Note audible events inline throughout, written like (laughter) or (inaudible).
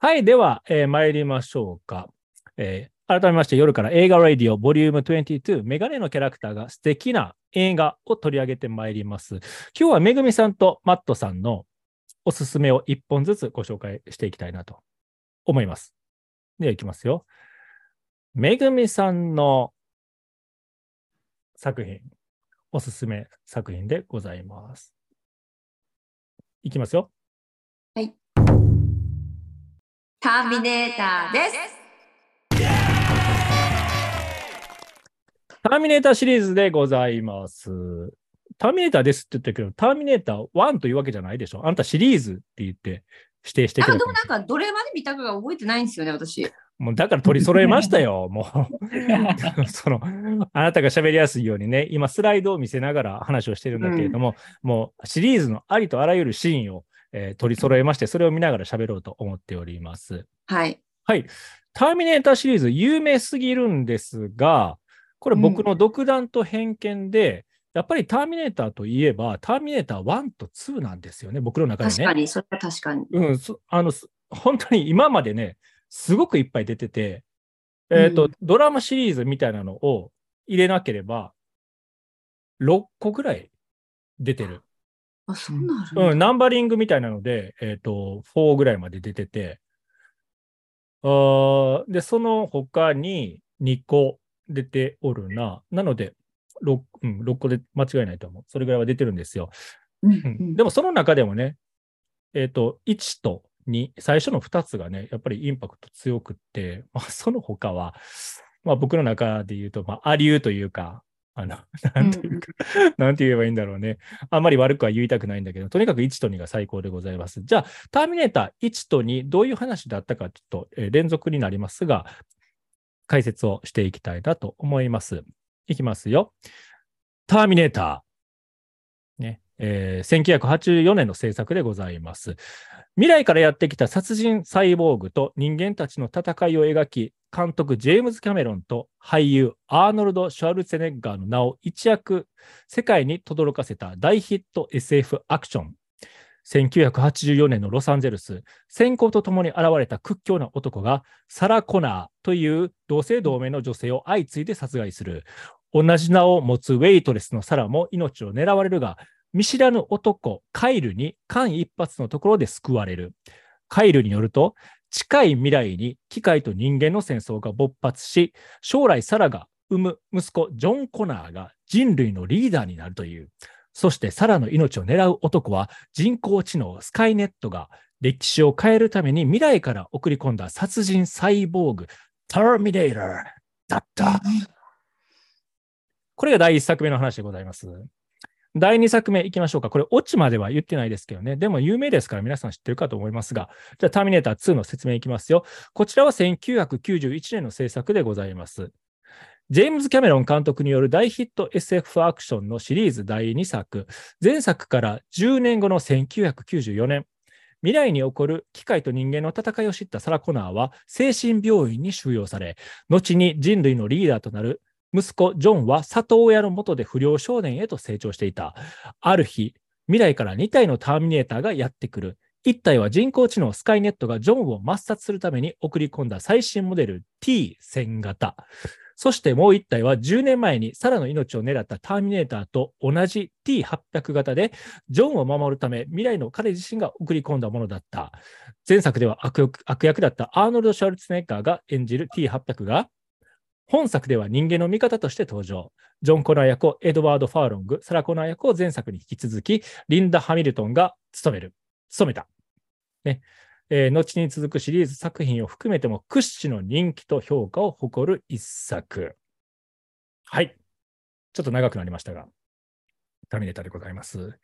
はい、では、えー参りましょうか。えー改めまして、夜から映画ラディオボリューム22、メガネのキャラクターが素敵な映画を取り上げてまいります。今日はめぐみさんとマットさんのおすすめを一本ずつご紹介していきたいなと思います。では、いきますよ。めぐみさんの作品、おすすめ作品でございます。いきますよ。はいターミネーターです。ターミネーターシリーズでございます。ターミネーターですって言ってるけど、ターミネーター1というわけじゃないでしょ。あんたシリーズって言って指定してあ、くれてでもなんか、どれまで見たかが覚えてないんですよね、私。もうだから取り揃えましたよ、(laughs) もう。(laughs) その、あなたが喋りやすいようにね、今スライドを見せながら話をしてるんだけれども、もうシリーズのありとあらゆるシーンを、えー取り揃えまして、それを見ながら喋ろうと思っております。はい。はい。ターミネーターシリーズ有名すぎるんですが、これ僕の独断と偏見で、やっぱりターミネーターといえば、ターミネーター1と2なんですよね、僕の中でね。確かに、それは確かに。うん、そあの、す本当に今までね、すごくいっぱい出てて、えっ、と、うんドラマシリーズみたいなのを入れなければ、6個ぐらい出てる。あ、そんなるうん、ナンバリングみたいなので、えっ、と、4ぐらいまで出てて、あーで、その他に2個出ておるな。なので、6, うん、6個で間違いないと思う。それぐらいは出てるんですよ。でもその中でもね、えっ、と、1と2、最初の2つがね、やっぱりインパクト強くって、まあ、その他は、まあ僕の中で言うと、まあ、アリューというか、あの、(laughs) なんていうか、なんて言えばいいんだろうね。あんまり悪くは言いたくないんだけど、とにかく1と2が最高でございます。じゃあ、ターミネーター1と2、どういう話だったか、ちょっと、えー連続になりますが、解説をしていきたいなと思います。いきますよ。ターミネーター。ね。えー1984年の制作でございます。未来からやってきた殺人サイボーグと人間たちの戦いを描き、監督ジェームズ・キャメロンと俳優アーノルド・シュワルツェネッガーの名を一躍世界に轟かせた大ヒット SF アクション。1984年のロサンゼルス、先行とともに現れた屈強な男がサラ・コナーという同姓同名の女性を相次いで殺害する。同じ名を持つウェイトレスのサラも命を狙われるが、見知らぬ男、カイルに間一髪のところで救われる。カイルによると、近い未来に機械と人間の戦争が勃発し、将来サラが産む息子ジョン・コナーが人類のリーダーになるという。そしてサラの命を狙う男は人工知能スカイネットが歴史を変えるために未来から送り込んだ殺人サイボーグ、ターミネーターだった。これが第1作目の話でございます。第2作目いきましょうか。これ、オチまでは言ってないですけどね。でも有名ですから皆さん知ってるかと思いますが、じゃあ、ターミネーター2の説明いきますよ。こちらは1991年の制作でございます。ジェームズ・キャメロン監督による大ヒット SF アクションのシリーズ第2作。前作から10年後の1994年。未来に起こる機械と人間の戦いを知ったサラ・コナーは精神病院に収容され、後に人類のリーダーとなる息子ジョンは里親の下で不良少年へと成長していた。ある日、未来から2体のターミネーターがやってくる。1体は人工知能スカイネットがジョンを抹殺するために送り込んだ最新モデル T1000 型。そしてもう1体は10年前にサラの命を狙ったターミネーターと同じ T800 型でジョンを守るため未来の彼自身が送り込んだものだった。前作では悪役だったアーノルド・シュワルツネッガーが演じる T800 が本作では人間の味方として登場。ジョン・コナー役をエドワード・ファーロング、サラ・コナー役を前作に引き続き、リンダ・ハミルトンが務める。務めた。ね。えー後に続くシリーズ作品を含めても屈指の人気と評価を誇る一作。はい。ちょっと長くなりましたが、ターミネーターでございます。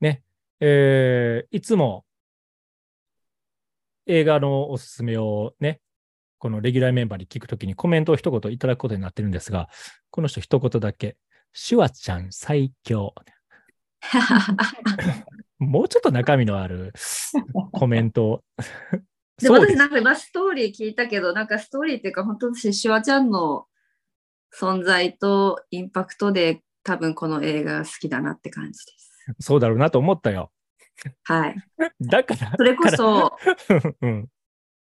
ね。えーいつも映画のおすすめをね、このレギュラーメンバーに聞くときにコメントを一言いただくことになってるんですが、この人一言だけ、シュワちゃん最強。もうちょっと中身のあるコメントを。で私なんか今ストーリー聞いたけど、なんかストーリーっていうか、本当私、シュワちゃんの存在とインパクトで多分この映画が好きだなって感じです。そうだろうなと思ったよ。はい。だから。それこそ、うん。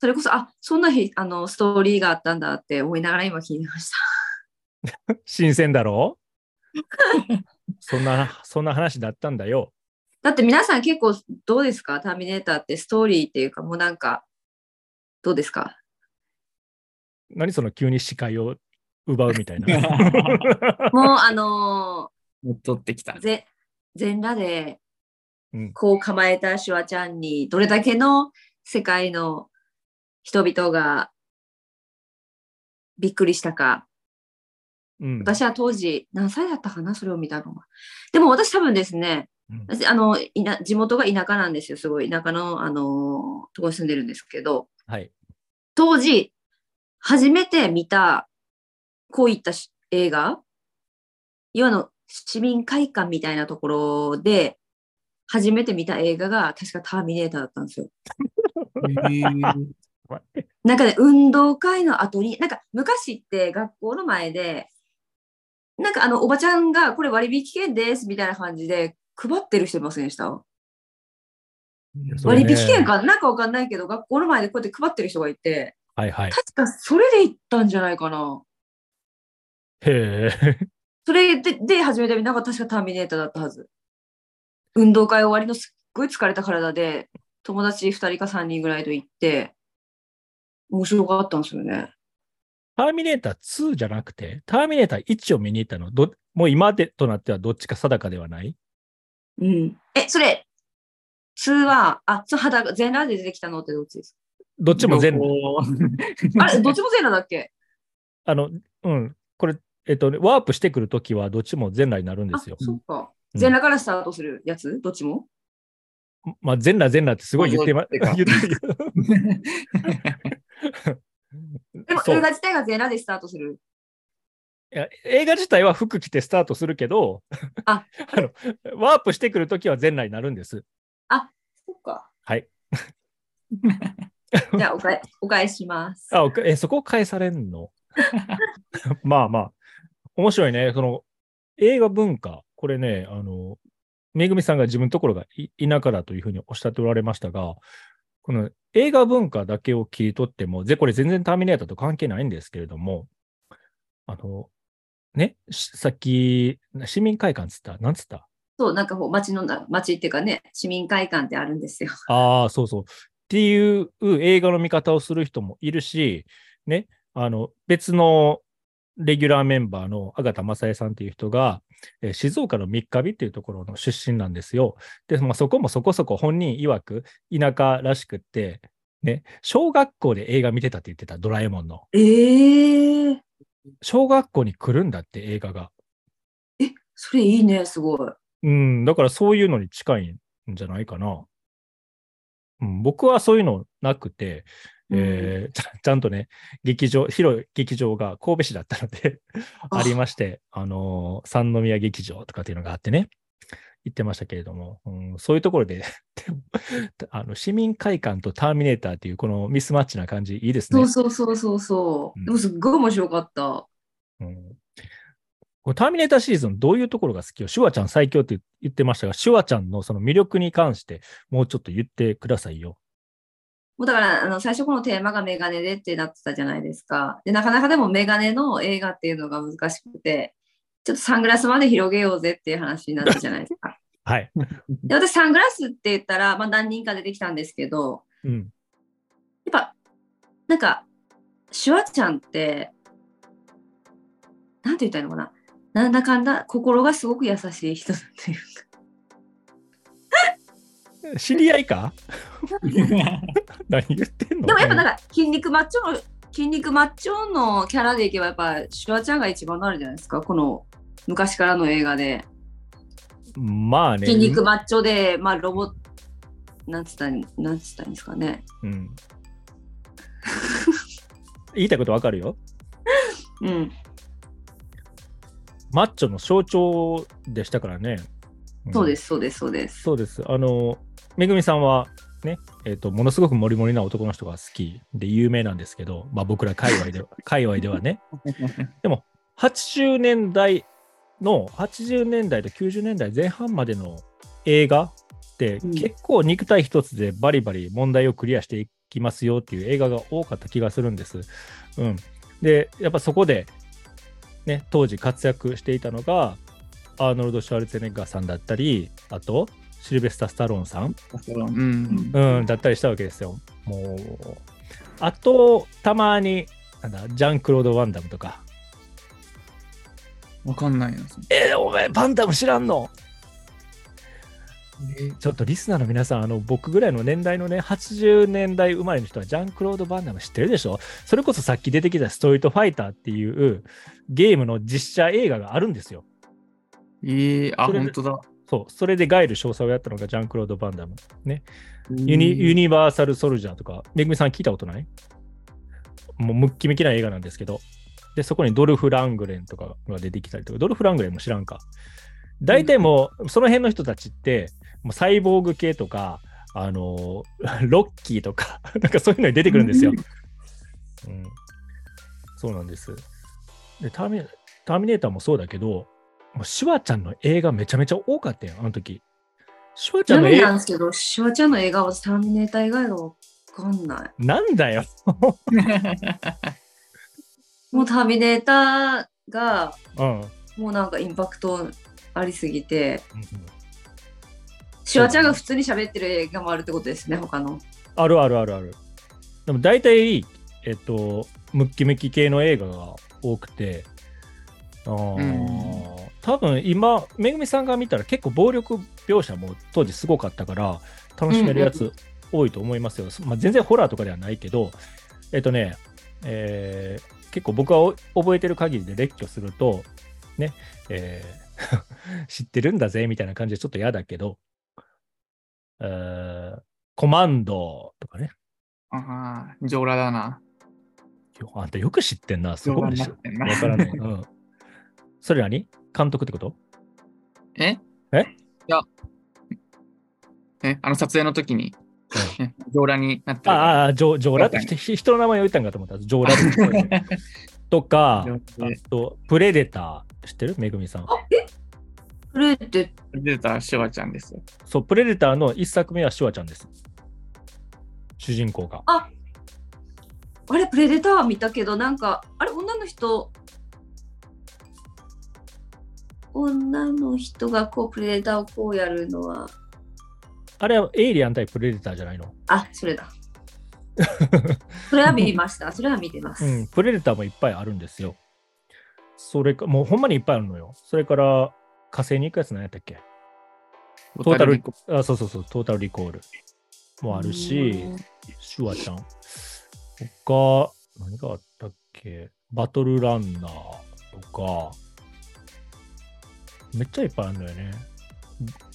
それこそ、あそんな日あのストーリーがあったんだって思いながら今聞いてました。(laughs) 新鮮だろ？う (laughs) そんな、そんな話だったんだよ。だって皆さん結構どうですか？ターミネーターってストーリーっていうかもうなんか、どうですか？何その急に視界を奪うみたいな。(laughs) もうあの取ってきた全裸でうんこう構えたシュワちゃんにどれだけの世界の人々がびっくりしたか。うん私は当時何歳だったかなそれを見たのは。でも私多分ですね、うん私あのいな地元が田舎なんですよ。すごい田舎の、あのところに住んでるんですけど、はい。当時、初めて見た、こういったし映画、要はあの市民会館みたいなところで、初めて見た映画が確かターミネーターだったんですよ。なんかね、運動会の後に、なんか昔って学校の前で、なんかあのおばちゃんがこれ割引券ですみたいな感じで配ってる人いませんでした？割引券かなんかわかんないけど、学校の前でこうやって配ってる人がいて、はいはい。確かそれで行ったんじゃないかな。へえ。それでで初めて見たのが確かターミネーターだったはず。運動会終わりのすっごい疲れた体で、友達2人か3人ぐらいと行って、面白かったんですよね。ターミネーター2じゃなくて、ターミネーター1を見に行ったの、どもう今でとなってはどっちか定かではない？うん。え、それ、2は、あ、その裸、全裸で出てきたのってどっちですどっちも全部、かあれ、どっちも全裸 (laughs) だっけ？あの、うん、これ、えっと、ワープしてくるときはどっちも全裸になるんですよ。あ、。そっか。うん。全裸からスタートするやつ？どっちも？まあ、全裸全裸ってすごい言ってま、言ってる (laughs) でも映画自体が全裸でスタートする。いや映画自体は服着てスタートするけど、あ (laughs) のワープしてくるときは全裸になるんです。そっか。はい。(laughs) じゃあおかえ、お返しします。あ、おかえ、そこ返されんの？(laughs) まあまあ、面白いね。その映画文化、これね、あの、めぐみさんが自分のところがい田舎だというふうにおっしゃっておられましたが、この映画文化だけを切り取っても、ぜこれ全然ターミネーターと関係ないんですけれども、あの、ね、しさっき、市民会館つったなんつった？そう、なんかこう、町のな、町っていうかね、市民会館ってあるんですよ。ああ、そうそう。っていう映画の見方をする人もいるし、ね、あの、別のレギュラーメンバーの阿形正恵さんっていう人が、えー静岡の三日日っていうところの出身なんですよ。で、まあ、そこもそこそこ本人曰く田舎らしくって、ね、小学校で映画見てたって言ってた、ドラえもんの。ええ小学校に来るんだって映画が。それいいね、すごい。うん、だからそういうのに近いんじゃないかな。うん、僕はそういうのなくて、えー (laughs) ちゃんとね、劇場、広い劇場が神戸市だったのであありまして、あのー三宮劇場とかっていうのがあってね、行ってましたけれども、うん、そういうところで (laughs) あの、市民会館とターミネーターっていうこのミスマッチな感じ、いいですね。そうそうそうそうそうう。んでもすっごい面白かった。うんこれターミネーターシリーズのどういうところが好きよ？シュワちゃん最強って言ってましたが、シュワちゃんのその魅力に関してもうちょっと言ってくださいよ。もうだから、あの、最初このテーマがメガネでってなってたじゃないですか。で、なかなかでもメガネの映画っていうのが難しくて、ちょっとサングラスまで広げようぜっていう話になったじゃないですか。(laughs) はい。で、私サングラスって言ったら、まあ何人か出てきたんですけど、うん。やっぱ、なんか、シュワちゃんって、なんて言ったらいいのかな。なんだかんだ心がすごく優しい人っていうか。知り合いか？(laughs) 何言ってんの？でもやっぱなんか筋肉マッチョの筋肉マッチョのキャラでいけばやっぱシュワちゃんが一番なるじゃないですか？この昔からの映画でまあね。筋肉マッチョでまあロボなんつったんなんつったんですかねうん。言いたいことわかるよ？(laughs) うんマッチョの象徴でしたからね。んそうですそうですそうですそうです。あの、めぐみさんは、ね、えっ、と、ものすごくモリモリな男の人が好きで有名なんですけど、まあ僕ら界隈では、(laughs) 界隈ではね。(laughs) でも、80年代の、80年代と90年代前半までの映画って、うん結構肉体一つでバリバリ問題をクリアしていきますよっていう映画が多かった気がするんです。うん、で、やっぱそこで、ね、当時活躍していたのが、アーノルド・シュワルツェネッガーさんだったり、あと、シルベスタ・スタローンさん、うん。うん、だったりしたわけですよ。もう、あと、たまに、なんだ、ジャンクロード・ワンダムとか、わかんないな。えーお前、バンダム知らんの？えちょっとリスナーの皆さん、あの僕ぐらいの年代のね、80年代生まれの人はジャンクロード・バンダム知ってるでしょ？それこそさっき出てきたストリートファイターっていうゲームの実写映画があるんですよ。えー、あ、本当だ。そう、それでガイル少佐をやったのがジャンクロード・バンダム。ね。ユニユニバーサル・ソルジャーとか、めぐみさん聞いたことない？もうムッキムキな映画なんですけど。で、そこにドルフ・ラングレンとかが出てきたりとか、ドルフ・ラングレンも知らんか。大体もう、その辺の人たちって、もうサイボーグ系とか、あのー (laughs) ロッキーとか、(laughs) なんかそういうのに出てくるんですよ。うん、そうなんです。でターミ、ターミネーターもそうだけど、もうシュワちゃんの映画めちゃめちゃ多かったよ、あの時。シュワちゃんの映画、なんですけど、シュワちゃんの映画はターミネーター以外がわかんない。なんだよ。(laughs) もうターミネーターが、うん。もうなんかインパクトありすぎて、シュワちゃんが普通に喋ってる映画もあるってことですね、他の。あるあるあるある。でも大体、えっと、ムッキムキ系の映画が多くて、あーうん多分今、めぐみさんが見たら結構暴力描写も当時すごかったから、楽しめるやつ多いと思いますよ。まあ、全然ホラーとかではないけど、えっとね、えー結構僕はお覚えてる限りで列挙すると、ね、えー (laughs) 知ってるんだぜみたいな感じでちょっと嫌だけど、えーコマンドとかね。ああ、上裸だな。よあんたよく知ってんな。す上ごいでしょ。わからない。うん。それ何？監督ってこと？え？え？いや。え、あの撮影の時に、ね (laughs) 上裸になってる。ああ、ジョジョーラって人人の名前を言ったんかと思った。ジョーラってとか、上あと、プレデター、知ってる？めぐみさん。これって、出たシュワちゃんですよ。そう、プレデターの一作目はシュワちゃんです。主人公が。あ。あれ、プレデター見たけど、なんか、あれ、女の人、女の人がこう、プレデターをこうやるのは、あれはエイリアン対プレデターじゃないの？あ、それだ。それは見ました。(laughs) それは見てます。うん、プレデターもいっぱいあるんですよ。それか、もうほんまにいっぱいあるのよ。それから、火星に行くやつ何やったっけ？トータルリコあ、そうそうそう、トータルリコールもあるし、シュワちゃん。他、何があったっけ？バトルランナーとか、めっちゃいっぱいあるのよね。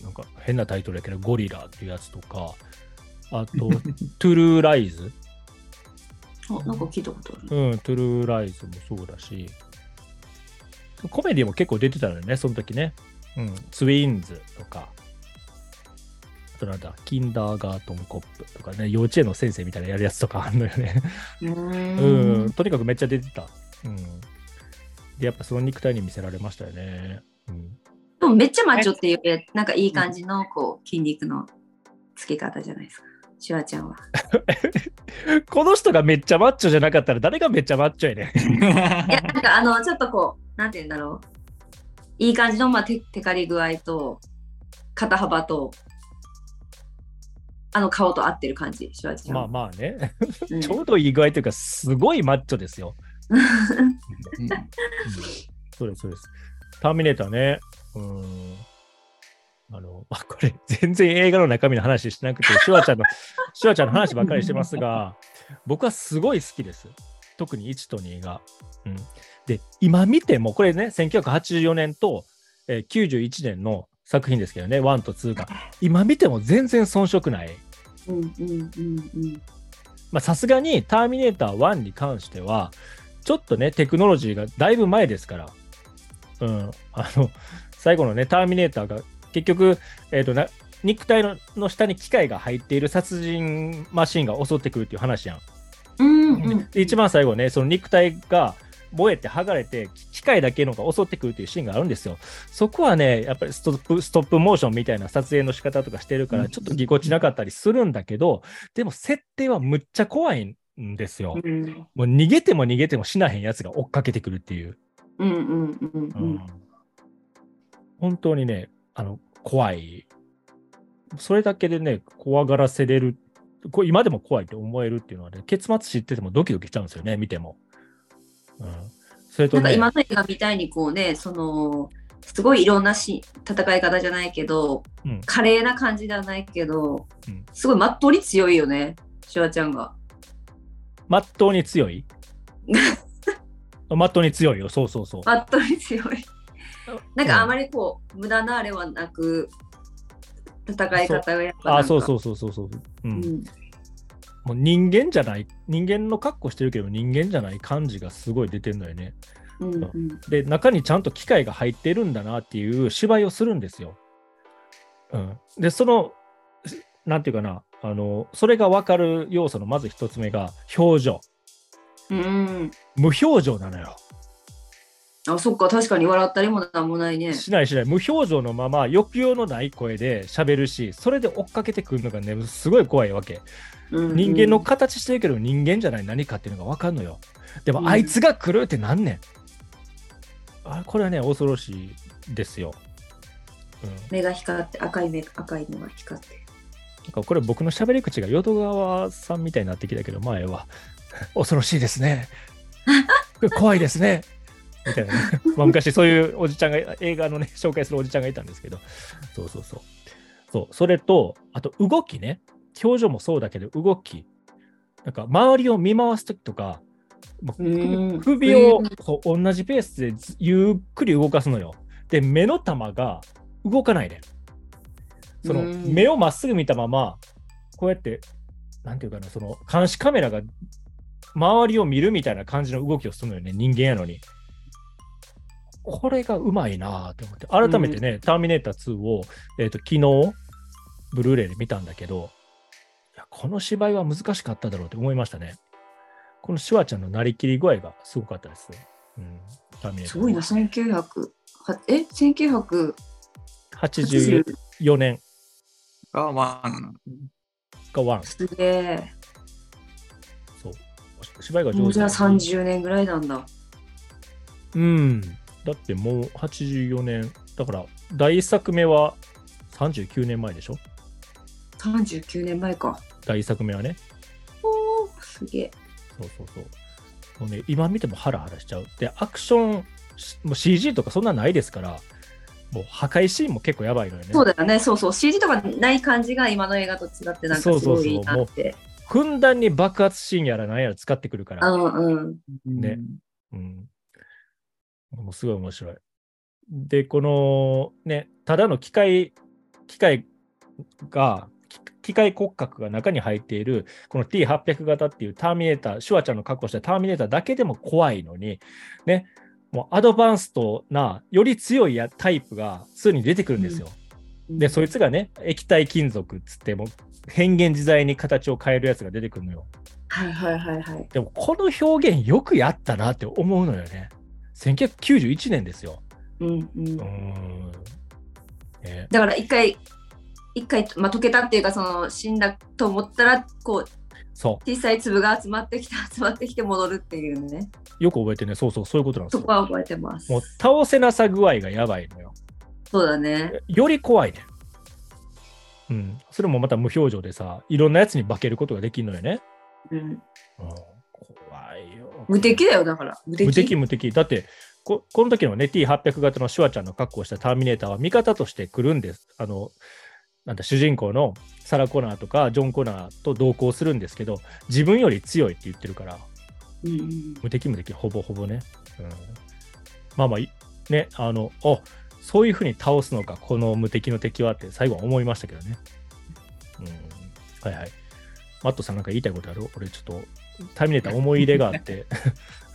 なんか変なタイトルやけど、ゴリラっていうやつとか、あと、(laughs) トゥルーライズ。あ、なんか聞いたことある。うん、トゥルーライズもそうだし、コメディも結構出てたのよね、その時ね。うん、ツインズとか、あとなんだ、キンダーガートンコップとかね、幼稚園の先生みたいなやるやつとかあるのよね。ううん、とにかくめっちゃ出てた。うん。で、やっぱその肉体に見せられましたよね。うん。でもめっちゃマッチョっていう、なんかいい感じのこう筋肉のつけ方じゃないですか。シュワちゃんは。(laughs) この人がめっちゃマッチョじゃなかったら誰がめっちゃマッチョやねん。(laughs) いや、なんかあの、ちょっとこう、なんて言うんだろう。いい感じの、まあ、テテカリ具合と、肩幅と、あの顔と合ってる感じ、シュワちゃんは。まあまあね、うんちょうどいい具合というか、すごいマッチョですよ。(laughs) うんそうです、そうです。ターミネーターね。うん。あの、あこれ、(laughs) 全然映画の中身の話してなくて、シュワちゃんの、(laughs) シュワちゃんの話ばっかりしてますが、僕はすごい好きです。特に1と2が。うん。で、今見ても、これね、1984年と、えー91年の作品ですけどね、1と2が。今見ても全然遜色ない。さすがにターミネーター1に関しては、ちょっとね、テクノロジーがだいぶ前ですから、うん、あの、最後のね、ターミネーターが結局、えっ、とな、肉体のの下に機械が入っている殺人マシンが襲ってくるっていう話やん。うんうんで一番最後ね、その肉体が燃えて剥がれて、機械だけのが襲ってくるっていうシーンがあるんですよ。そこはね、やっぱりストップ、ストップモーションみたいな撮影の仕方とかしてるから、ちょっとぎこちなかったりするんだけど、でも設定はむっちゃ怖いんですよ。うんもう逃げても逃げても死なへんやつが追っかけてくるっていう。うんうんうんううんん本当にね、あの、怖い。それだけでね、怖がらせれる。これ今でも怖いって思えるっていうのはね、結末知っててもドキドキしちゃうんですよね、見ても。うん。それとね、なんか今の映画みたいにこうね、その、すごいいろんなし戦い方じゃないけど、うん華麗な感じではないけど、うんすごいまっとうに強いよね、シュワちゃんが。まっとうに強い？(laughs) まっとうに強いよ、そうそうそう。まっとうに強い。なんかあまりこう、無駄なあれはなく、戦い方がやっぱあ、そうそうそうそうそう。う。うんん。もう人間じゃない、人間の格好してるけど人間じゃない感じがすごい出てるのよね。うんうんで、中にちゃんと機械が入ってるんだなっていう芝居をするんですよ。うん。で、その、なんていうかな、あの、それが分かる要素のまず一つ目が表情。うん。無表情なのよ。あ、そっか、確かに笑ったりもなんもないね。しないしない。無表情のまま抑揚のない声で喋るし、それで追っかけてくるのがね、すごい怖いわけ。うんうん人間の形してるけど人間じゃない何かっていうのが分かんのよ。でも、うんあいつが来るってなんねん。あこれはね、恐ろしいですよ。うん、目が光って、赤い目、赤いのが光って。なんかこれ僕の喋り口が淀川さんみたいになってきたけど、前は (laughs) 恐ろしいですね。(laughs) 怖いですね。みたいなね。(laughs) まあ昔そういうおじちゃんが、映画のね、紹介するおじちゃんがいたんですけど、そうそうそう。そう、それと、あと動きね。表情もそうだけど、動き。なんか周りを見回すときとか、もううん首をそう同じペースでずゆっくり動かすのよ。で、目の玉が動かないで。そのうん目をまっすぐ見たまま、こうやって、なんていうかな、その監視カメラが周りを見るみたいな感じの動きをするのよね、人間やのに。これがうまいなって思って、改めてね、ターミネーター2を、えー、と昨日、ブルーレイで見たんだけど、いやこの芝居は難しかっただろうって思いましたね。このシュワちゃんのなりきり具合がすごかったですね。うん、ターミネーターすごいな、1900、はえ ?1984 84年がワン。がワン。すげえ。そう。芝居が上手じゃあ30年ぐらいなんだ。うん。だってもう84年。だから、第一作目は39年前でしょ？39年前か。第一作目はね。おー、すげえ。そうそうそう。もうね、今見てもハラハラしちゃう。で、アクション、しもう CG とかそんなないですから、もう破壊シーンも結構やばいのよね。そうだよね、そうそう。CG とかない感じが今の映画と違って、なんかすごいいいなって。ふんだんに爆発シーンやらなんやら使ってくるから。うんうん。ねうん。もうすごい面白い。で、このね、ただの機械、機械が、き機械骨格が中に入っている、この T800 型っていうターミネーター、シュワちゃんの格好したターミネーターだけでも怖いのに、ね、もうアドバンストな、より強いやタイプがすぐに出てくるんですよ。で、そいつがね、液体金属っつっても、変幻自在に形を変えるやつが出てくるのよ。はいはいはいはい。でも、この表現よくやったなって思うのよね。1991年ですよ。うんうん。ねだから一回、一回、まあ、溶けたっていうか、その死んだと思ったら、こう、そ小さい粒が集まってきて、(laughs) 集まってきて戻るっていうね。う。よく覚えてね、そうそう、そういうことなんですよ。そこは覚えてます。もう倒せなさ具合がやばいのよ。そうだね。より怖いね。うん。それもまた無表情でさ、いろんなやつに化けることができるのよね。うん。うん。無敵だよ、だから。無敵。無敵無敵。だってこ、この時のね、T800 型のシュワちゃんの格好をしたターミネーターは味方として来るんです。あの、なんだ、主人公のサラ・コナーとかジョン・コナーと同行するんですけど、自分より強いって言ってるから、うんうん。無敵無敵、ほぼほぼね。うん、まあまあい、ね、あの、あそういうふうに倒すのか、この無敵の敵はって最後は思いましたけどね。うん、はいはい。マットさんなんか言いたいことある？俺ちょっと、ターミネーター思い入れがあって。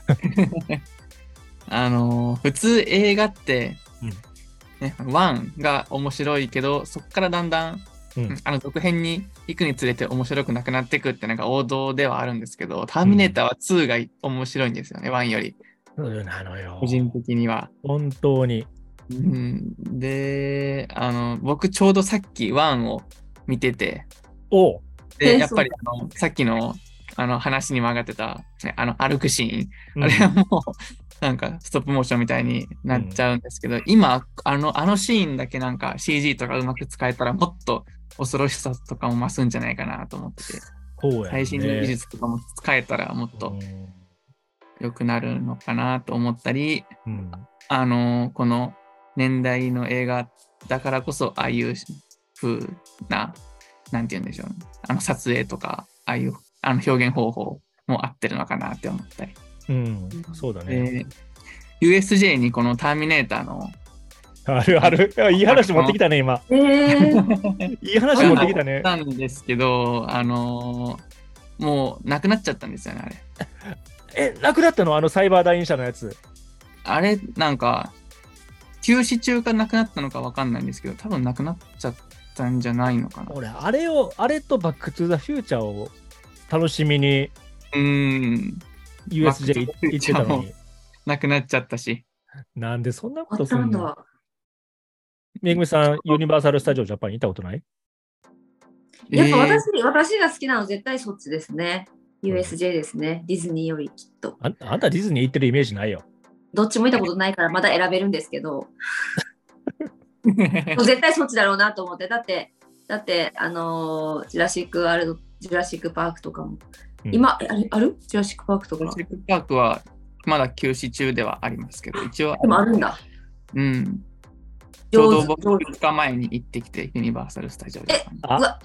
(laughs) あのー普通映画って、うんね、ワンが面白いけど、そこからだんだん、うんあの続編に行くにつれて面白くなくなっていくってなんか王道ではあるんですけど、ターミネーターは2が面白いんですよね、ワンより。そうなのよ個。人的には。本当に。うん、で、あの、僕ちょうどさっきワンを見てて、おうで、えーやっぱりあのさっきのあの話にも上がってた、ね、あの歩くシーン、うん。あれはもうなんかストップモーションみたいになっちゃうんですけど、今あの、あのシーンだけなんか CG とかうまく使えたらもっと恐ろしさとかも増すんじゃないかなと思ってて、ね。最新の技術とかも使えたらもっと良くなるのかなと思ったり、うん。あのこの年代の映画だからこそああいう風な、なんて言うんでしょうね。あの撮影とか、ああいうあの表現方法も合ってるのかなって思ったり。うん、そうだね。で USJ にこのターミネーターのあるある。いい話持ってきたね、今。えー、(laughs) いい話持ってきたね。なんですけど、あのーもうなくなっちゃったんですよね、あれ。え、なくなったの？あのサイバーダイン社のやつ。あれ、なんか、休止中かなくなったのかわかんないんですけど、多分なくなっちゃったんじゃないのかな。俺、あれを、あれとバックトゥザフューチャーを楽しみにうーん、USJ 行ってたのに。なくなっちゃったし。なんでそんなあことすんの？めぐみさん、ユニバーサル・スタジオ・ジャパン行ったことない？やっぱえー私,、私が好きなの絶対そっちですね。USJ ですね。ディズニーよりきっと。ああんたディズニー行ってるイメージないよ。どっちも見たことないからまだ選べるんですけど、(laughs) 絶対そっちだろうなと思って。だって、だって、あのージュラシック・ワールド、ジュラシック・パークとかも。うんあれある？ジュラシック・パークとか。ジュラシックパークはまだ休止中ではありますけど、一応、でもあるんだ。うん。ちょうど僕上手2日前に行ってきて、ユニバーサル・スタジオ・ジャパンに。あうわ、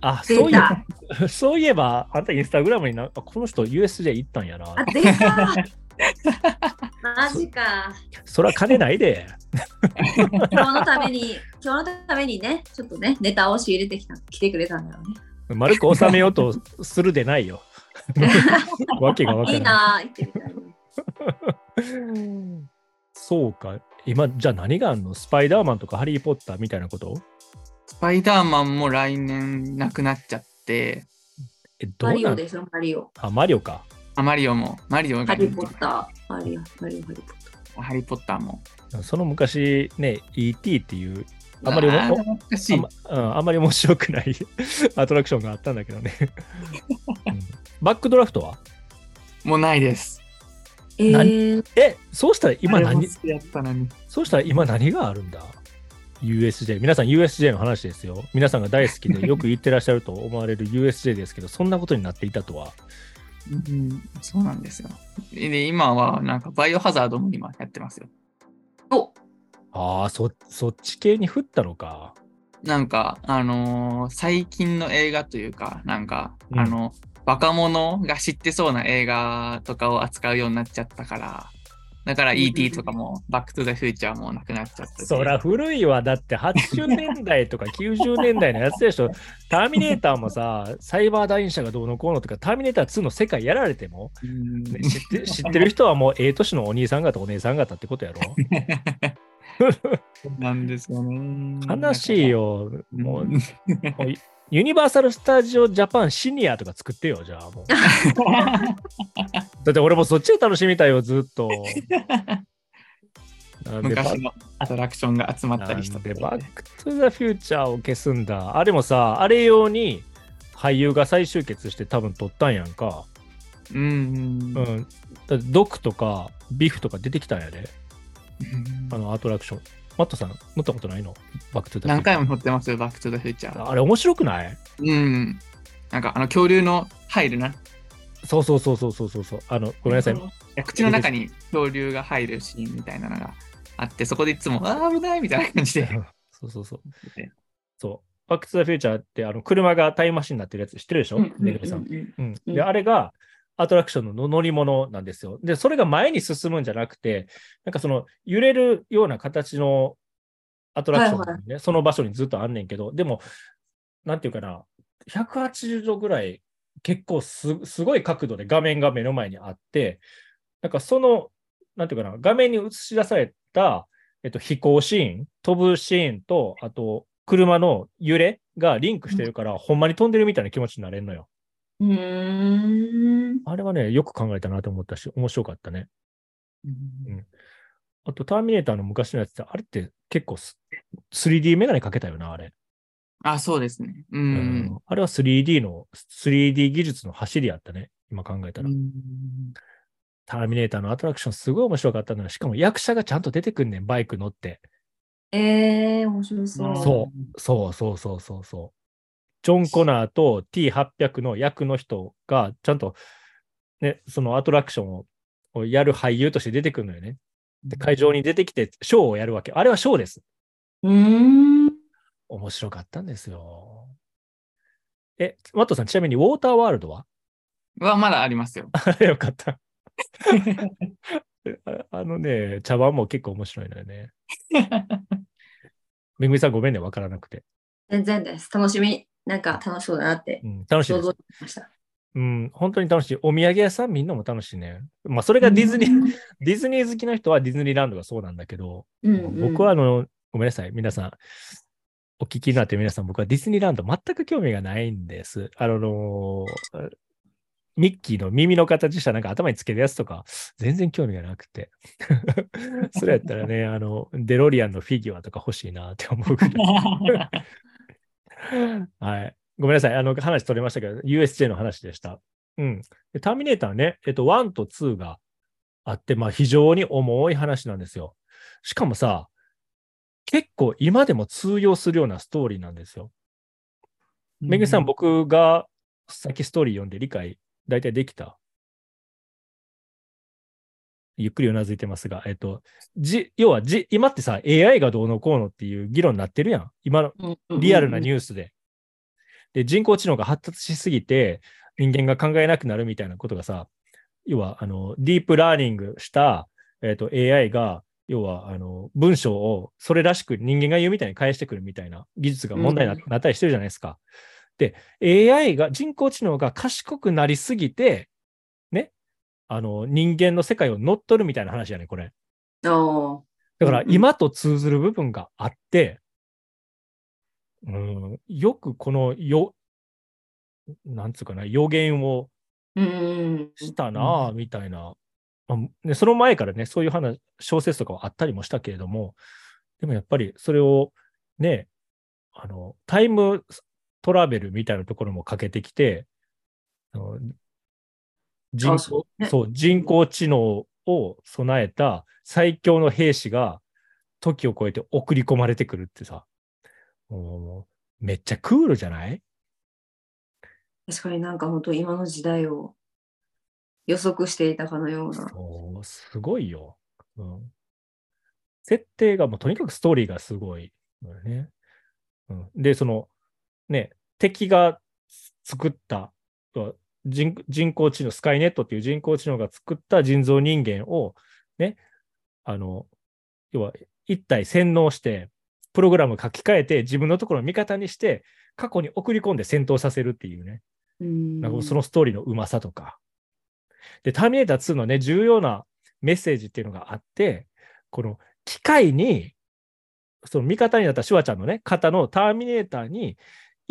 あ、出そういえばた。(laughs) そういえば、あんたインスタグラムにな、あこの人 USJ 行ったんやな。あ、出た。(laughs) マジか。そら金ないで。今日のために、今日のためにね、ちょっとね、ネタを仕入れてきた、来てくれたんだろうね。丸く収めようとするでないよ。(laughs) わけがわからない。いいなぁ、行ってみたいね。そうか。今、じゃあ何があんの？スパイダーマンとかハリー・ポッターみたいなこと？スパイダーマンも来年なくなっちゃって、え、どマうなん？リオでしょ、マリオ。あ、マリオか。あマリオも、マリオがハリー・ポッター。マリオ、マリオ、ハリー・ポッタハリー・ポッターも。その昔ね、ET っていう、あんまりおあん,、まうん、あんまり面白くない (laughs) アトラクションがあったんだけどね。(laughs) うんバックドラフトは？もうないです。ー。えー、え、そうしたら今何？好きやったのに。そうしたら今何があるんだ ?USJ。皆さん USJ の話ですよ。皆さんが大好きで (laughs) よく言ってらっしゃると思われる USJ ですけど、そんなことになっていたとは？うん、そうなんですよ。で、今はなんかバイオハザードも今やってますよ。おああ、そそっち系に振ったのか。なんか、あのー最近の映画というか、なんか、うんあの、若者が知ってそうな映画とかを扱うようになっちゃったから、だからうん ET とかも、バックトゥザフューチャーもなくなっちゃってて。そら古いわ。だって80年代とか90年代のやつでしょ。ターミネーターもさ、サイバーダイン社がどうのこうのとか、ターミネーター2の世界やられても、うんね知って知ってる人はもうええ年のお兄さん方、お姉さん方ってことやろ。(laughs) なんですよね。悲しいよ。もうユニバーサル・スタジオ・ジャパンシニアとか作ってよ、じゃあもう。(laughs) だって俺もそっちを楽しみたいよ、ずっと。昔のアトラクションが集まったりしたでバック・トゥ・ザ・フューチャーを消すんだ。あれもさ、あれ用に俳優が再集結して多分撮ったんやんか。うん。うん。だってドクとかビフとか出てきたんやで、あのアトラクション。マットさん乗ったことないの？バック・トゥ・ザ・フューチャー。何回も乗ってますよ、バックトゥザフューチャー。あれ面白くない？うん。なんか、あの、恐竜の入るな。そうそうそうそうそうそうそう。あの、ごめんなさい。いや口の中に恐竜が入るシーンみたいなのがあって、そこでいつも、ああ、危ないみたいな感じで。(laughs) そうそうそう。そう。バック・トゥ・ザ・フューチャーって、あの、車がタイムマシンになってるやつ知ってるでしょ？うん。うんうん。うんで、あれが、アトラクションの乗り物なんですよ。で、それが前に進むんじゃなくて、なんかその、揺れるような形のアトラクションがね、その場所にずっとあんねんけど、でも、なんていうかな、180度ぐらい、結構すすごい角度で画面が目の前にあって、なんかその、なんていうかな、画面に映し出された、えっと、飛行シーン、飛ぶシーンと、あと、車の揺れがリンクしてるから、ほんまに飛んでるみたいな気持ちになれるのよ。うーん。あれはね、よく考えたなと思ったし、面白かったね。うんあと、ターミネーターの昔のやつって、あれって結構す 3D メガネかけたよな、あれ。あ、そうですね。う。うんあれは 3D の、3D 技術の走りやったね。今考えたら。うんターミネーターのアトラクションすごい面白かったのよしかも役者がちゃんと出てくんねん、バイク乗って。えー、面白そう。そうそうそうそうそうそう。ジョン・コナーと T800 の役の人がちゃんと、ね、そのアトラクションををやる俳優として出てくるのよね。で、会場に出てきてショーをやるわけ。あれはショーです。うーん。面白かったんですよ。え、マットさん、ちなみにウォーターワールドは？はまだありますよ。(laughs) あよかった。あ (laughs) あのね、茶碗も結構面白いのよね。(laughs) めぐみさんごめんね、わからなくて。全然です。楽しみ。なんか楽しそうだなってうん、楽しいです想像。しました。うん、本当に楽しい。お土産屋さんみんなも楽しいね。まあ、それがディズニー、(laughs) ディズニー好きな人はディズニーランドがそうなんだけど、うんうん、僕はあの、ごめんなさい、皆さん、お聞きになってる皆さん、僕はディズニーランド全く興味がないんです。あの、ミッキーの耳の形したなんか頭につけるやつとか、全然興味がなくて。(laughs) それやったらね、あの、デロリアンのフィギュアとか欲しいなって思うぐらい。(laughs) (laughs) はい。ごめんなさい。あの、話取れましたけど、USJ の話でした。うん。でターミネーターね、えっと、1と2があって、まあ、非常に重い話なんですよ。しかもさ、結構今でも通用するようなストーリーなんですよ。めぐみさん、僕がさっきストーリー読んで理解、大体できたゆっくりうなずいてますが、えっと、じ、要はじ、今ってさ、AI がどうのこうのっていう議論になってるやん。今のリアルなニュースで。で、人工知能が発達しすぎて、人間が考えなくなるみたいなことがさ、要は、あの、ディープラーニングした、えっ、と、AI が、要は、あの、文章をそれらしく人間が言うみたいに返してくるみたいな技術が問題にな,、ったりしてるじゃないですか。で、AI が、人工知能が賢くなりすぎて、ね、あの、人間の世界を乗っ取るみたいな話やね、これ。だから今と通ずる部分があって、うん、よくこのよ、なんつうかな、予言をしたなあみたいな、まあね。その前からね、そういう話、小説とかはあったりもしたけれども、でもやっぱりそれをね、あの、タイムトラベルみたいなところもかけてきて、人あそう工ねそう人工知能を備えた最強の兵士が時を超えて送り込まれてくるってさ、めっちゃクールじゃない？確かになんか本当今の時代を予測していたかのような。そう、すごいよ。うん。設定がもうとにかくストーリーがすごいね。うん、で、その、ね、敵が作った人人工知能、スカイネットっていう人工知能が作った人造人間を、ね、あの、要は一体洗脳して、プログラム書き換えて自分のところを味方にして、過去に送り込んで戦闘させるっていうね。うんなんかそのストーリーのうまさとか。で、ターミネーター2のね、重要なメッセージっていうのがあって、この機械に、その味方になったシュワちゃんのね、方のターミネーターに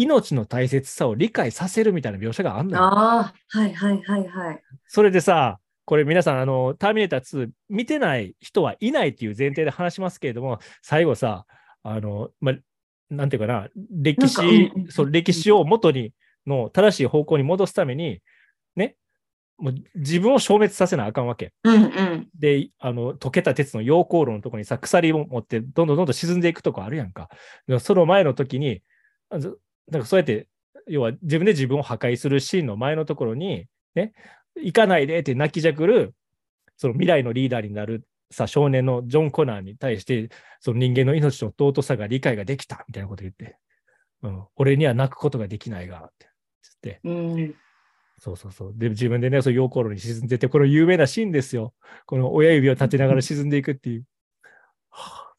命の大切さを理解させるみたいな描写があんのよ。ああ、はいはいはいはい。それでさ、これ皆さん、あの、ターミネーター2見てない人はいないっていう前提で話しますけれども、最後さ、あの、まあ、なんていうかな、歴史、そう、歴史を元に、の正しい方向に戻すために、ね、もう自分を消滅させなあかんわけ。うんうん。で、あの、溶けた鉄の溶鉱炉のところにさ、鎖を持って、どんどんどんどん沈んでいくとこあるやんか。でその前の時に、あずなんかそうやって、要は自分で自分を破壊するシーンの前のところに、ね、行かないでって泣きじゃくる、その未来のリーダーになるさ、少年のジョン・コナーに対して、その人間の命の尊さが理解ができた、みたいなこと言って、うん、俺には泣くことができないが、って言って、うん。そうそうそう。で、自分でね、そう溶鉱炉に沈んでて、この有名なシーンですよ。この親指を立てながら沈んでいくっていう。はあ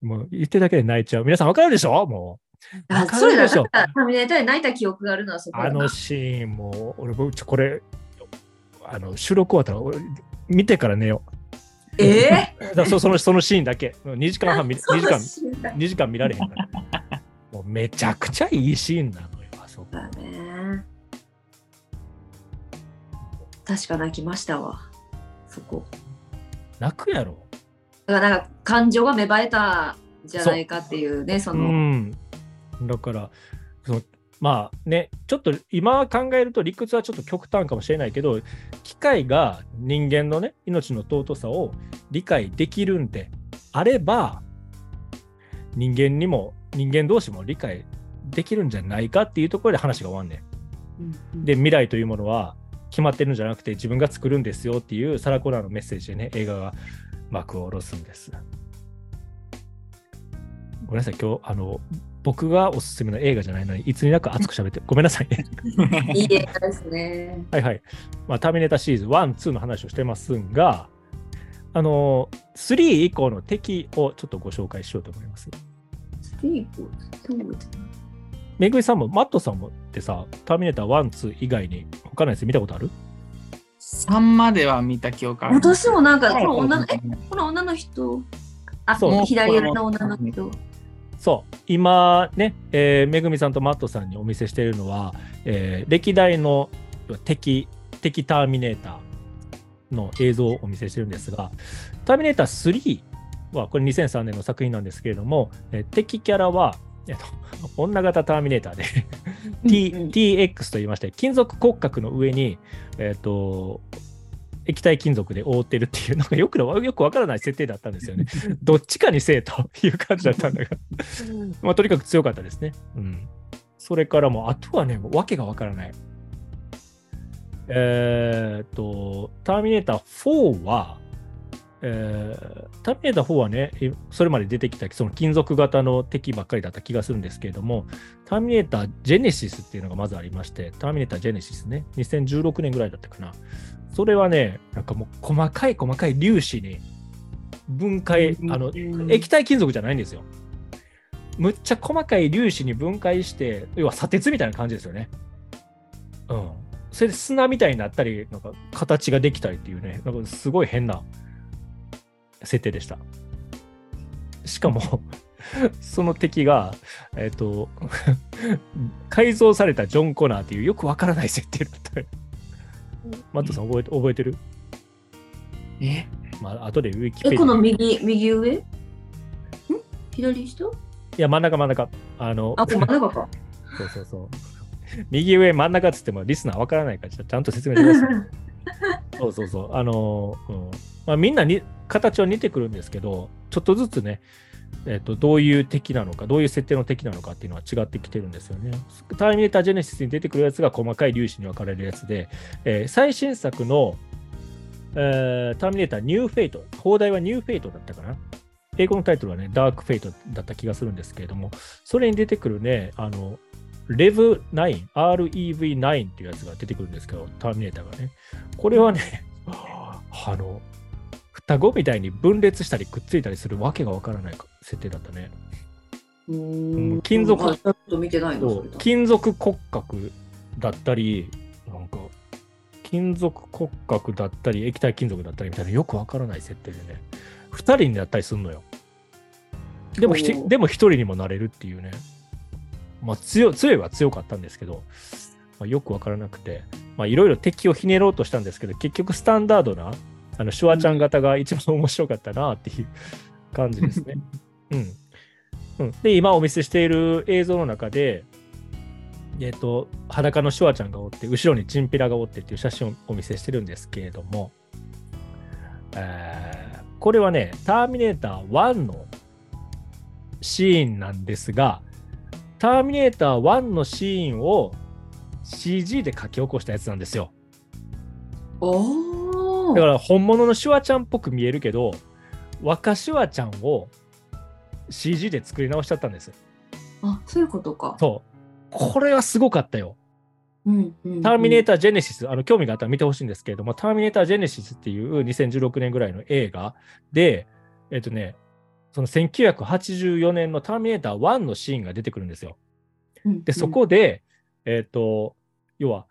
もう言ってるだけで泣いちゃう。皆さんわかるでしょ？もあ、それだ。からターミネーターで泣いた記憶があるのはそこだなあのシーンもう、俺、僕ちょこれ、あの、収録終わったら、俺、見てから寝よう。ええだそ (laughs) その、そのシーンだけ。2時間半見、2時間、そうだ2時間見られへんから。もうめちゃくちゃいいシーンなのよ、あそこ。ね。確か泣きましたわ。そこ。泣くやろ。だからなんか感情が芽生えたんじゃないかっていうね、その、うん。だから、そのまあね、ちょっと今考えると理屈はちょっと極端かもしれないけど、機械が人間のね、命の尊さを理解できるんであれば、人間にも、人間同士も理解できるんじゃないかっていうところで話が終わんねん。うんで、未来というものは決まってるんじゃなくて自分が作るんですよっていうサラ・コナーのメッセージでね、映画が幕を下ろすんです。ごめんなさい、今日、あの、僕がおすすめの映画じゃないのに、いつになく熱く喋って、ごめんなさいね。いい映画ですね。はいはい。まあ、ターミネーターシリーズ1、2の話をしてますが、あの、3以降の敵をちょっとご紹介しようと思います。スリープそうですねめぐみさんも、マットさんもってさ、ターミネーター1、2以外に他のやつ見たことある？3までは見た記憶ある。私もなんか、このうん女の、え、この女の人、あ、そう左上の女の人。そう、今ね、えーめぐみさんとマットさんにお見せしているのは、えー歴代の敵、敵ターミネーターの映像をお見せしてるんですが、ターミネーター3は、これ2003年の作品なんですけれども、えー敵キャラは、えっと、女型ターミネーターで T TX と言いまして、金属骨格の上に、えっと、液体金属で覆ってるっていう、なんかよくのよくわからない設定だったんですよね。(laughs) どっちかにせえという感じだったんだが、まあ、とにかく強かったですね。うん。それからもう、あとはね、わけがわからない。えーっと、ターミネーター4は、えーターミネーター4はね、えそれまで出てきたその金属型の敵ばっかりだった気がするんですけれども、ターミネータージェネシスっていうのがまずありまして、ターミネータージェネシスね、2016年ぐらいだったかな。それはね、なんかもう細かい細かい粒子に分解、あの、液体金属じゃないんですよ。むっちゃ細かい粒子に分解して、要は砂鉄みたいな感じですよね。うん。それで砂みたいになったり、なんか形ができたりっていうね、なんかすごい変な設定でした。しかも、(laughs) その敵が、えっ、と、(laughs) 改造されたジョン・コナーっていうよくわからない設定だった。マットさん覚えて覚えてる？え？まあ、後でウィキペデえ、ィこの右、右上？ん？左下？いや、真ん中真ん中。あの、あ、真ん中か。(laughs) そうそうそう。右上、真ん中っつってもリスナーわからないから、ちゃちゃんと説明してください。そうそうそう。あのうんまあ、みんなに形は似てくるんですけど、ちょっとずつね、えっとどういう敵なのか、どういう設定の敵なのかっていうのは違ってきてるんですよね。ターミネータージェネシスに出てくるやつが細かい粒子に分かれるやつで、えー最新作の、えーターミネーターニューフェイト、邦題はニューフェイトだったかな。英語のタイトルはね、ダークフェイトだった気がするんですけれども、それに出てくるね、あの、レブ9、REV9 っていうやつが出てくるんですけど、ターミネーターがね。これはね、(laughs) あの、双子みたいに分裂したりくっついたりするわけがわからない設定だったね。うーん金属金属骨格だったり、なんか、金属骨格だったり、液体金属だったりみたいなよくわからない設定でね、二人になったりするのよ。でもでも一人にもなれるっていうね。まあ強い強いは強かったんですけど、まあ、よくわからなくて、まあいろいろ敵をひねろうとしたんですけど、結局スタンダードな、あのシュワちゃん型が一番面白かったなっていう感じですね。(laughs) うん。うん、で、今お見せしている映像の中で、えっ、と、裸のシュワちゃんがおって、後ろにチンピラがおってっていう写真をお見せしてるんですけれども、えーこれはね、ターミネーター1のシーンなんですが、ターミネーター1のシーンを CG で書き起こしたやつなんですよ。だから本物のシュワちゃんっぽく見えるけど、若シュワちゃんを CG で作り直しちゃったんです。あ、そういうことか。そう。これはすごかったよ。うんうんターミネータター・ジェネシス、あの興味があったら見てほしいんですけれども、ターミネーター・ジェネシスっていう2016年ぐらいの映画で、えっとね、その1984年のターミネーター1のシーンが出てくるんですよ。ーで、そ、こで、えっと、要は、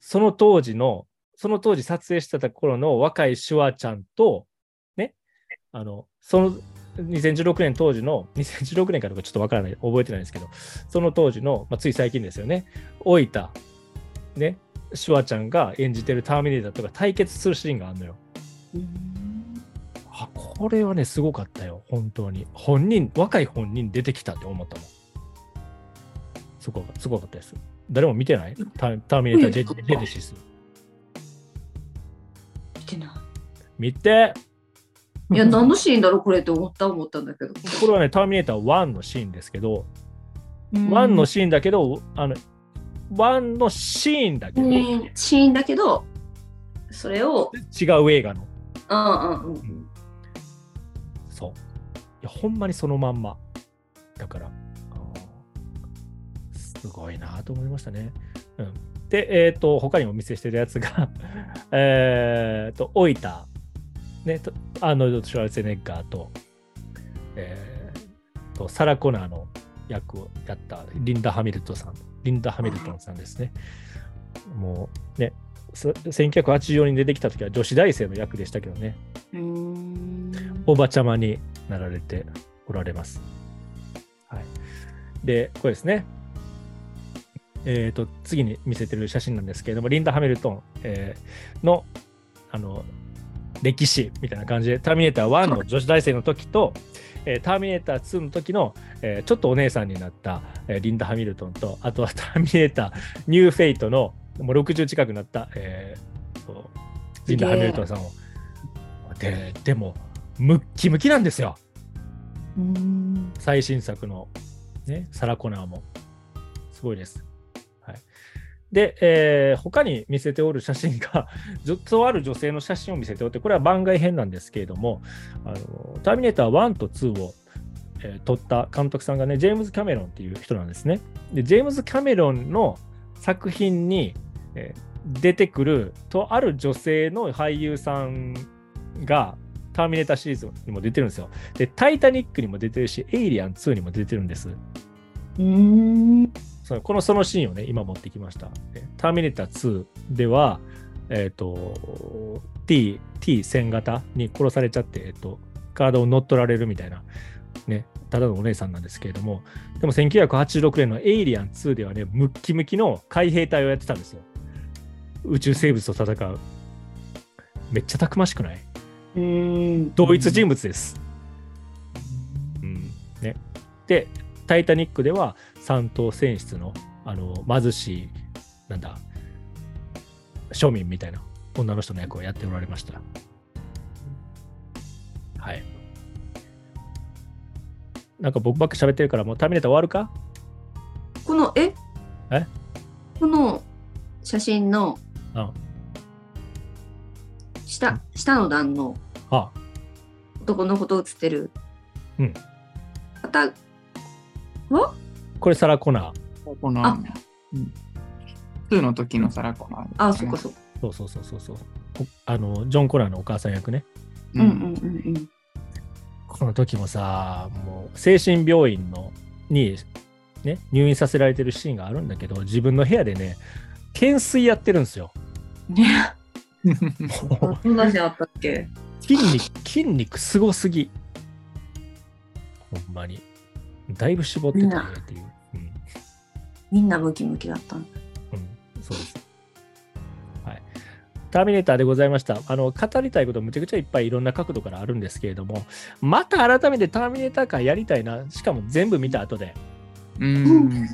その当時の、その当時撮影してた頃の若いシュワちゃんと、ね、あの、その2016年当時の、2016年かどうかちょっとわからない、覚えてないんですけど、その当時の、まあ、つい最近ですよね、老いた、ね、シュワちゃんが演じてるターミネーターとか対決するシーンがあるのよ。うんあ、これはね、すごかったよ、本当に。本人、若い本人出てきたって思ったもん。すごかすごかったです。誰も見てない？タターミネータージェジェネシス。見てない見ていや、何のシーンだろう、これって思った思ったんだけど。これはね、ターミネーター1のシーンですけど、1のシーンだけど、あの、1のシーンだけど、うんシーンだけど、それを、違う映画の。うんうんうん。そう。いや、ほんまにそのまんま。だから、すごいなと思いましたね。うん。で、えっ、と、他にお見せしてるやつが、(laughs) えっと、オイタね、アーノルド・シュワルツェネッガーと、えーと、サラ・コナーの役をやったリンダ・ハミルトンさん、リンダ・ハミルトンさんですね。もうね、1984年に出てきた時は女子大生の役でしたけどね、うんおばちゃまになられておられます。はい。で、これですね。えっ、と、次に見せてる写真なんですけれども、リンダ・ハミルトン、えーの、あの、歴史みたいな感じで、ターミネーター1の女子大生の時と、えーターミネーター2の時の、えーちょっとお姉さんになった、えーリンダ・ハミルトンと、あとは (laughs) ターミネーター、ニューフェイトの、もう60近くなった、えーリンダ・ハミルトンさんを。で、でも、ムッキムキなんですよ。最新作の、ね、サラ・コナーも。すごいです。はい、で、えー他に見せておる写真が、(laughs) ずっとある女性の写真を見せておって、これは番外編なんですけれども、あのターミネーター1と2を、えー撮った監督さんがね、ジェームズ・キャメロンっていう人なんですね。で、ジェームズ・キャメロンの作品に、えー出てくるとある女性の俳優さんが、ターミネーターシリーズにも出てるんですよ。で、タイタニックにも出てるし、エイリアン2にも出てるんです。うーんそうこのそのシーンをね、今持ってきました。でターミネーター2では、えっ、と、T、T1000 型に殺されちゃって、えっ、と、体を乗っ取られるみたいな、ね、ただのお姉さんなんですけれども、でも1986年のエイリアン2ではね、ムッキムキの海兵隊をやってたんですよ。宇宙生物と戦う。めっちゃたくましくない？同一人物です。うん。ね、で、タイタニックでは三等船室のあの貧しい、なんだ、庶民みたいな女の人の役をやっておられました。はい。なんか僕ばっか喋ってるから、もうターミネーター終わるか？このえ？え？この写真のうん。下下の段のあ、男の子と写ってるうん方は？これサラ・コナー。この、あうん、2の時のサラコナー、あ、そっかそっか。そうそうそうそうそう。こあの、ジョン・コナーのお母さん役ね。ううんうんうんうん。この時もさ、もう精神病院のに、ね、入院させられてるシーンがあるんだけど、自分の部屋でね、懸垂やってるんですよ。ねもうそんなシーンあったっけ？筋肉、筋肉すごすぎ。ほんまに。だいぶ絞ってたねっていう。うんみんなムキムキだったんだ。うん、そうです。はい。ターミネーターでございました。あの、語りたいことむちゃくちゃいっぱいいろんな角度からあるんですけれども、また改めてターミネーター会やりたいな。しかも全部見た後で。うん。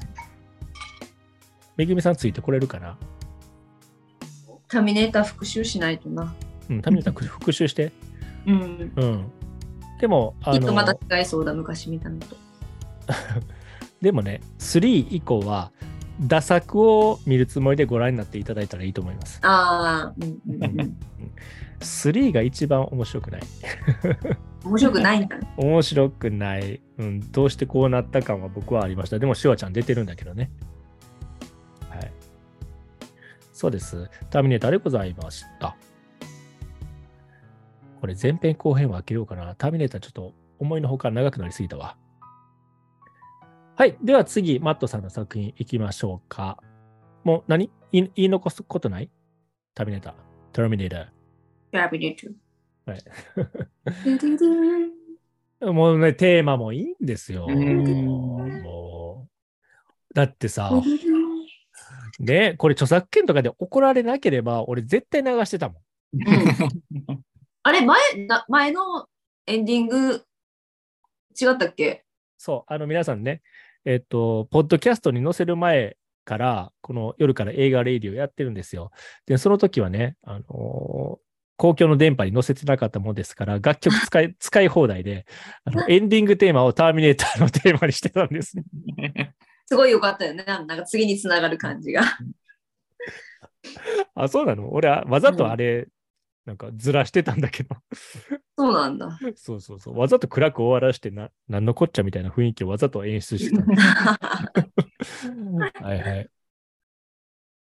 めぐみさんついてこれるかな？ターミネーター復習しないとな。うん、ターミネーター復習して。うん。うん。でも、あきっとまの、た違いそうだ、昔見たのと。(laughs) でもね、3以降は、打作を見るつもりでご覧になっていただいたらいいと思います。ああ、うんうんうん。3が一番面白くない。(laughs) 面白くないんだね。面白くない。うん、どうしてこうなった感は僕はありました。でも、シュワちゃん出てるんだけどね。はい。そうです。ターミネーターでございました。これ前編後編分けようかな。ターミネーターちょっと思いのほか長くなりすぎたわ。はい。では次、マットさんの作品いきましょうか。もう何？言い言い残すことない？ターミネーター。ターミネーター。ターミネーター。はい (laughs) もうね、テーマもいいんですよ。うんもう。だってさね、これ著作権とかで怒られなければ、俺絶対流してたもん。(laughs) あれ、前、な前のエンディング、違ったっけ？そう、あの皆さんね、えっ、と、ポッドキャストに載せる前から、この夜から映画レイディをやってるんですよ。で、その時はね、あのー公共の電波に載せてなかったもんですから、楽曲使い (laughs) 使い放題で、あのエンディングテーマをターミネーターのテーマにしてたんですね。(laughs) すごい良かったよね。なんか次につながる感じが。(laughs) あ、そうなの？俺はわざとあれ、なんかずらしてたんだけど。そうなんだ。そうそうそう。わざと暗く終わらしてな、なんのこっちゃみたいな雰囲気をわざと演出してた。(laughs) はいはい。